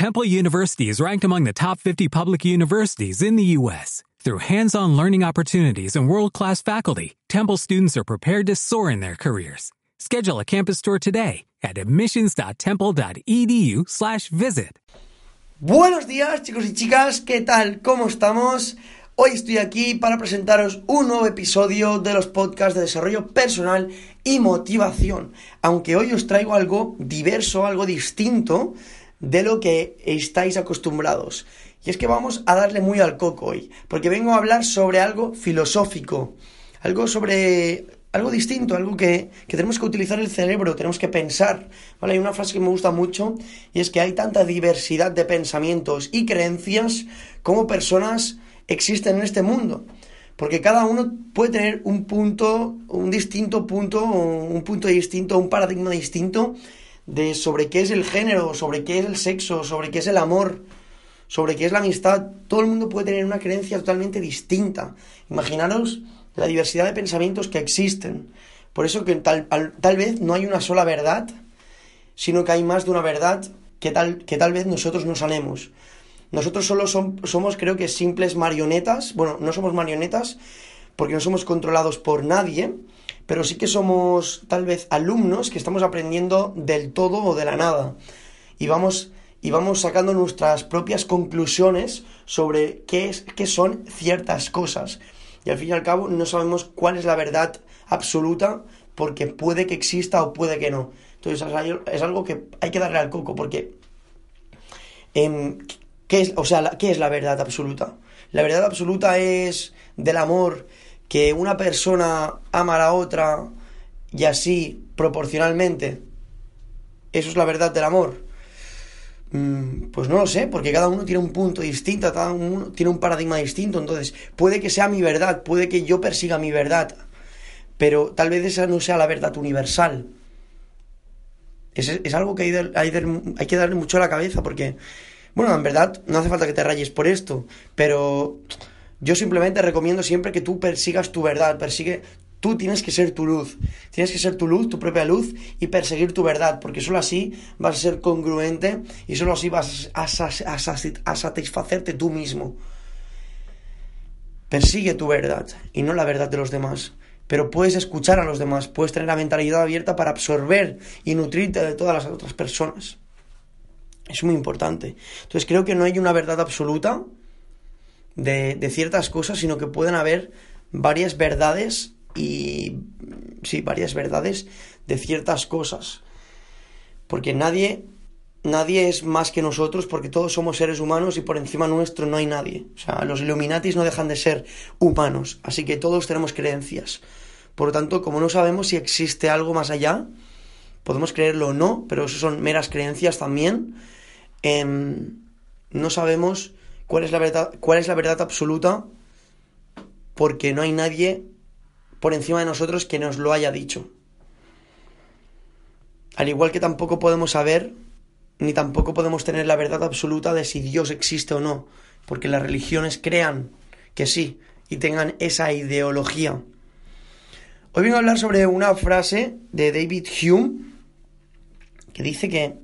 Temple University is ranked among the top 50 public universities in the U.S. Through hands-on learning opportunities and world-class faculty, Temple students are prepared to soar in their careers. Schedule a campus tour today at admissions.temple.edu/visit. Buenos días, chicos y chicas, ¿qué tal? ¿Cómo estamos? Hoy estoy aquí para presentaros un nuevo episodio de los podcasts de desarrollo personal y motivación. Aunque hoy os traigo algo diverso, algo distinto de lo que estáis acostumbrados. Y es que vamos a darle muy al coco hoy, porque vengo a hablar sobre algo filosófico, algo sobre algo distinto, algo que, que, tenemos que utilizar el cerebro, tenemos que pensar. ¿vale? Hay una frase que me gusta mucho y es que hay tanta diversidad de pensamientos y creencias como personas existen en este mundo. Porque cada uno puede tener un punto, un distinto punto, un punto distinto, un paradigma distinto de sobre qué es el género, sobre qué es el sexo, sobre qué es el amor, sobre qué es la amistad. Todo el mundo puede tener una creencia totalmente distinta. Imaginaros la diversidad de pensamientos que existen. Por eso que tal, tal vez no hay una sola verdad, sino que hay más de una verdad que tal, que tal vez nosotros no sabemos. Nosotros solo somos, creo que, simples marionetas. Bueno, no somos marionetas porque no somos controlados por nadie, pero sí que somos tal vez alumnos que estamos aprendiendo del todo o de la nada. Y vamos, y vamos sacando nuestras propias conclusiones sobre qué, es, qué son ciertas cosas. Y al fin y al cabo no sabemos cuál es la verdad absoluta porque puede que exista o puede que no. Entonces es algo que hay que darle al coco porque... Eh, ¿qué es, o sea, ¿qué es la verdad absoluta? La verdad absoluta es del amor que una persona ama a la otra y así proporcionalmente. ¿Eso es la verdad del amor? Mm, pues no lo sé, porque cada uno tiene un punto distinto, cada uno tiene un paradigma distinto, entonces puede que sea mi verdad, puede que yo persiga mi verdad, pero tal vez esa no sea la verdad universal. Es, algo que hay, hay que darle mucho a la cabeza, porque, bueno, en verdad no hace falta que te rayes por esto, pero yo simplemente recomiendo siempre que tú persigas tu verdad, persigue, tú tienes que ser tu luz, tienes que ser tu luz, tu propia luz y perseguir tu verdad, porque solo así vas a ser congruente y solo así vas a, a satisfacerte tú mismo. Persigue tu verdad y no la verdad de los demás. Pero puedes escuchar a los demás, puedes tener la mentalidad abierta para absorber y nutrirte de todas las otras personas. Es muy importante. Entonces creo que no hay una verdad absoluta, de, ciertas cosas, sino que pueden haber varias verdades y sí, varias verdades de ciertas cosas. Porque nadie, nadie es más que nosotros, porque todos somos seres humanos y por encima nuestro no hay nadie. O sea, los Illuminatis no dejan de ser humanos, así que todos tenemos creencias. Por lo tanto, como no sabemos si existe algo más allá, podemos creerlo o no, pero eso son meras creencias también. Em, no sabemos cuál es la verdad, cuál es la verdad absoluta, porque no hay nadie por encima de nosotros que nos lo haya dicho. Al igual que tampoco podemos saber, ni tampoco podemos tener la verdad absoluta de si Dios existe o no, porque las religiones crean que sí y tengan esa ideología. Hoy vengo a hablar sobre una frase de David Hume que dice que,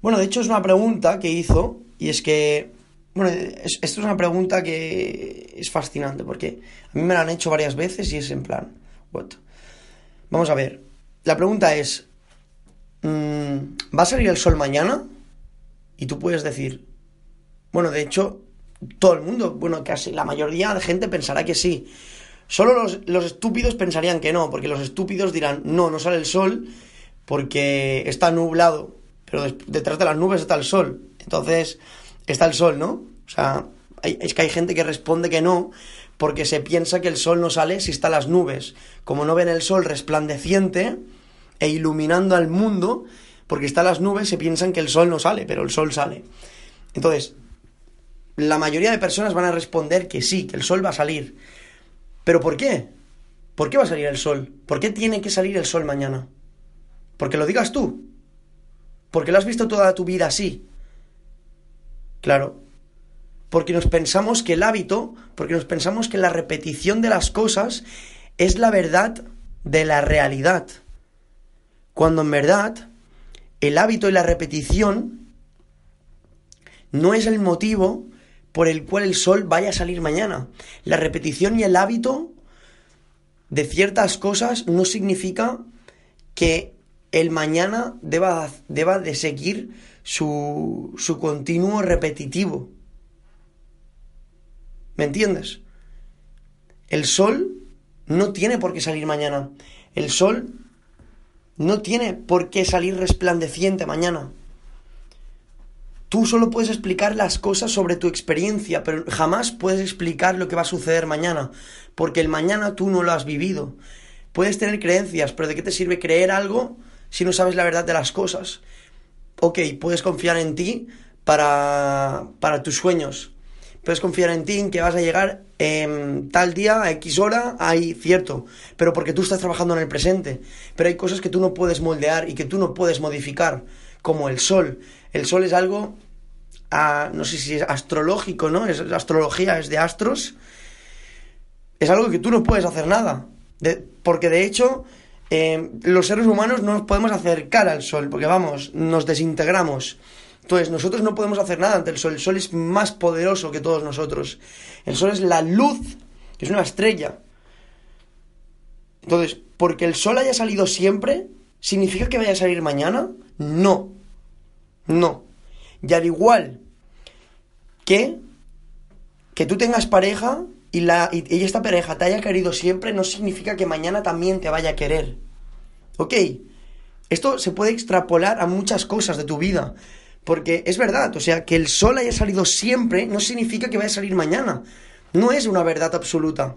bueno, de hecho es una pregunta que hizo y es que bueno, esto es una pregunta que es fascinante porque a mí me la han hecho varias veces y es en plan, what? Vamos a ver, la pregunta es, mm, ¿va a salir el sol mañana? Y tú puedes decir, bueno, de hecho, todo el mundo, bueno, casi la mayoría de gente pensará que sí. Solo los, los estúpidos pensarían que no, porque los estúpidos dirán, no, no sale el sol porque está nublado, pero detrás de las nubes está el sol. Entonces, está el sol, ¿no? O sea, es que hay gente que responde que no porque se piensa que el sol no sale si está las nubes. Como no ven el sol resplandeciente e iluminando al mundo, porque está las nubes, se piensan que el sol no sale, pero el sol sale. Entonces, la mayoría de personas van a responder que sí, que el sol va a salir. ¿Pero por qué? ¿Por qué va a salir el sol? ¿Por qué tiene que salir el sol mañana? Porque lo digas tú. Porque lo has visto toda tu vida así. Claro. Porque nos pensamos que el hábito, porque nos pensamos que la repetición de las cosas es la verdad de la realidad. Cuando en verdad el hábito y la repetición no es el motivo por el cual el sol vaya a salir mañana. La repetición y el hábito de ciertas cosas no significa que el mañana deba, deba de seguir su, su continuo repetitivo. ¿Me entiendes? El sol no tiene por qué salir mañana. El sol no tiene por qué salir resplandeciente mañana. Tú solo puedes explicar las cosas sobre tu experiencia, pero jamás puedes explicar lo que va a suceder mañana, porque el mañana tú no lo has vivido. Puedes tener creencias, pero ¿de qué te sirve creer algo si no sabes la verdad de las cosas? Ok, puedes confiar en ti para, para tus sueños, puedes confiar en ti en que vas a llegar en tal día, a X hora, ahí, cierto, pero porque tú estás trabajando en el presente. Pero hay cosas que tú no puedes moldear y que tú no puedes modificar, como el sol. El sol es algo, ah, no sé si es astrológico, ¿no? Es astrología, es de astros. Es algo que tú no puedes hacer nada. porque de hecho, eh, los seres humanos no nos podemos acercar al sol, porque vamos, nos desintegramos. Entonces, nosotros no podemos hacer nada ante el sol. El sol es más poderoso que todos nosotros. El sol es la luz, es una estrella. Entonces, porque el sol haya salido siempre, ¿significa que vaya a salir mañana? No. No. Y al igual que que tú tengas pareja y, la, y esta pareja te haya querido siempre, no significa que mañana también te vaya a querer. ¿Ok? Esto se puede extrapolar a muchas cosas de tu vida. Porque es verdad, o sea, que el sol haya salido siempre no significa que vaya a salir mañana. No es una verdad absoluta.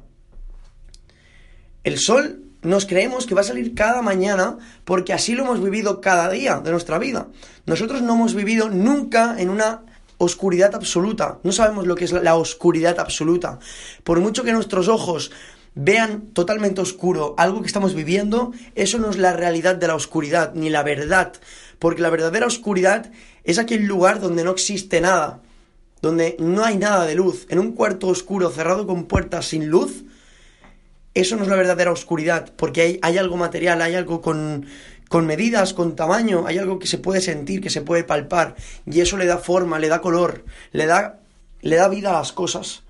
El sol nos creemos que va a salir cada mañana porque así lo hemos vivido cada día de nuestra vida. Nosotros no hemos vivido nunca en una oscuridad absoluta. No sabemos lo que es la oscuridad absoluta. Por mucho que nuestros ojos vean totalmente oscuro algo que estamos viviendo, eso no es la realidad de la oscuridad, ni la verdad. Porque la verdadera oscuridad es aquel lugar donde no existe nada, donde no hay nada de luz. En un cuarto oscuro cerrado con puertas sin luz, eso no es la verdadera oscuridad, porque hay, hay algo material, hay algo con, con medidas, con tamaño, hay algo que se puede sentir, que se puede palpar, y eso le da forma, le da color, le da, le da vida a las cosas.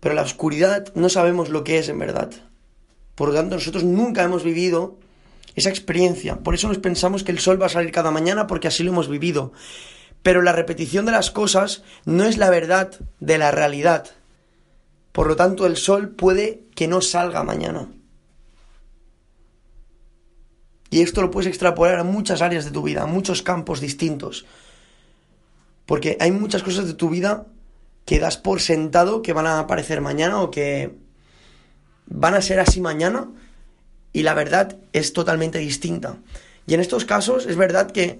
Pero la oscuridad no sabemos lo que es en verdad. Por lo tanto, nosotros nunca hemos vivido esa experiencia. Por eso nos pensamos que el sol va a salir cada mañana porque así lo hemos vivido. Pero la repetición de las cosas no es la verdad de la realidad. Por lo tanto, el sol puede que no salga mañana. Y esto lo puedes extrapolar a muchas áreas de tu vida, a muchos campos distintos. Porque hay muchas cosas de tu vida que das por sentado que van a aparecer mañana o que van a ser así mañana y la verdad es totalmente distinta. Y en estos casos es verdad que,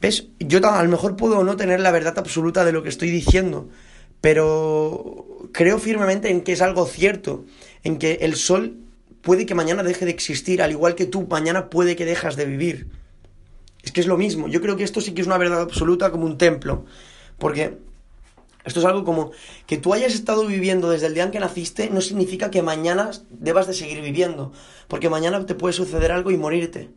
¿ves? Yo a lo mejor puedo no tener la verdad absoluta de lo que estoy diciendo, pero creo firmemente en que es algo cierto, en que el sol puede que mañana deje de existir, al igual que tú mañana puede que dejas de vivir. Es que es lo mismo, yo creo que esto sí que es una verdad absoluta como un templo, porque esto es algo como que tú hayas estado viviendo desde el día en que naciste no significa que mañana debas de seguir viviendo, porque mañana te puede suceder algo y morirte.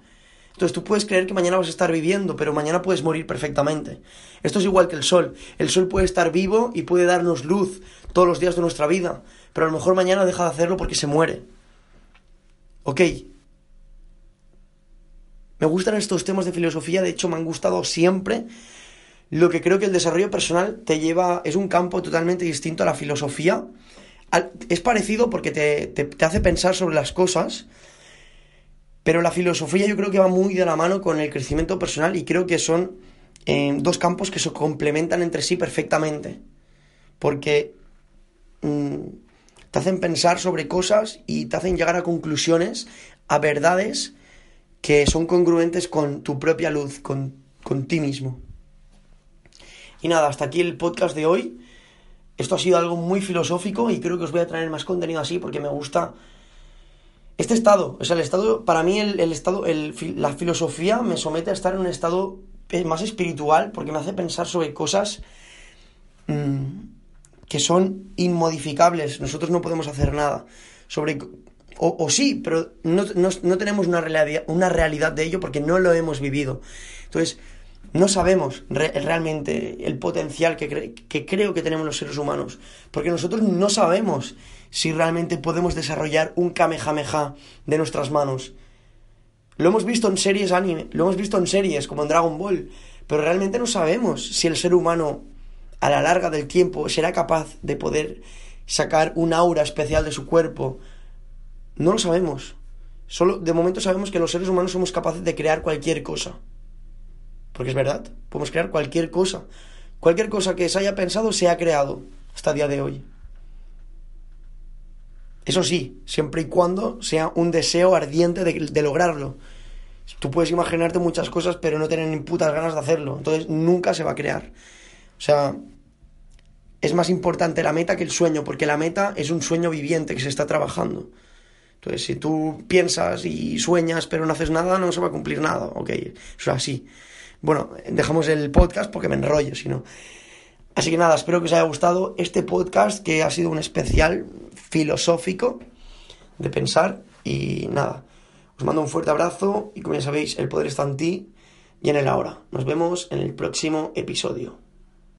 Entonces tú puedes creer que mañana vas a estar viviendo, pero mañana puedes morir perfectamente. Esto es igual que el sol. El sol puede estar vivo y puede darnos luz todos los días de nuestra vida, pero a lo mejor mañana deja de hacerlo porque se muere. ¿Ok? Me gustan estos temas de filosofía, de hecho me han gustado siempre lo que creo que el desarrollo personal te lleva, es un campo totalmente distinto a la filosofía. Es parecido porque te, hace pensar sobre las cosas, pero la filosofía yo creo que va muy de la mano con el crecimiento personal y creo que son eh, dos campos que se complementan entre sí perfectamente. Porque mm, te hacen pensar sobre cosas y te hacen llegar a conclusiones, a verdades que son congruentes con tu propia luz, con, con ti mismo. Y nada, hasta aquí el podcast de hoy. Esto ha sido algo muy filosófico y creo que os voy a traer más contenido así porque me gusta este estado. O sea, el estado, para mí el, estado, la filosofía me somete a estar en un estado más espiritual porque me hace pensar sobre cosas mm, que son inmodificables. Nosotros no podemos hacer nada. Sobre, o, sí, pero no, no, no tenemos una realidad, una realidad de ello porque no lo hemos vivido. Entonces, no sabemos realmente el potencial que, que creo que tenemos los seres humanos, porque nosotros no sabemos si realmente podemos desarrollar un Kamehameha de nuestras manos. Lo hemos visto en series anime, lo hemos visto en series como en Dragon Ball, pero realmente no sabemos si el ser humano a la larga del tiempo será capaz de poder sacar un aura especial de su cuerpo. No lo sabemos. Solo de momento sabemos que los seres humanos somos capaces de crear cualquier cosa. Porque es verdad, podemos crear cualquier cosa. Cualquier cosa que se haya pensado se ha creado hasta el día de hoy. Eso sí, siempre y cuando sea un deseo ardiente de, lograrlo. Tú puedes imaginarte muchas cosas, pero no tener ni putas ganas de hacerlo. Entonces nunca se va a crear. O sea, es más importante la meta que el sueño, porque la meta es un sueño viviente que se está trabajando. Entonces, si tú piensas y sueñas pero no haces nada, no se va a cumplir nada, ok, eso es así. Bueno, dejamos el podcast porque me enrollo, si no. Así que nada, espero que os haya gustado este podcast que ha sido un especial filosófico de pensar y nada. Os mando un fuerte abrazo y como ya sabéis, el poder está en ti y en el ahora. Nos vemos en el próximo episodio.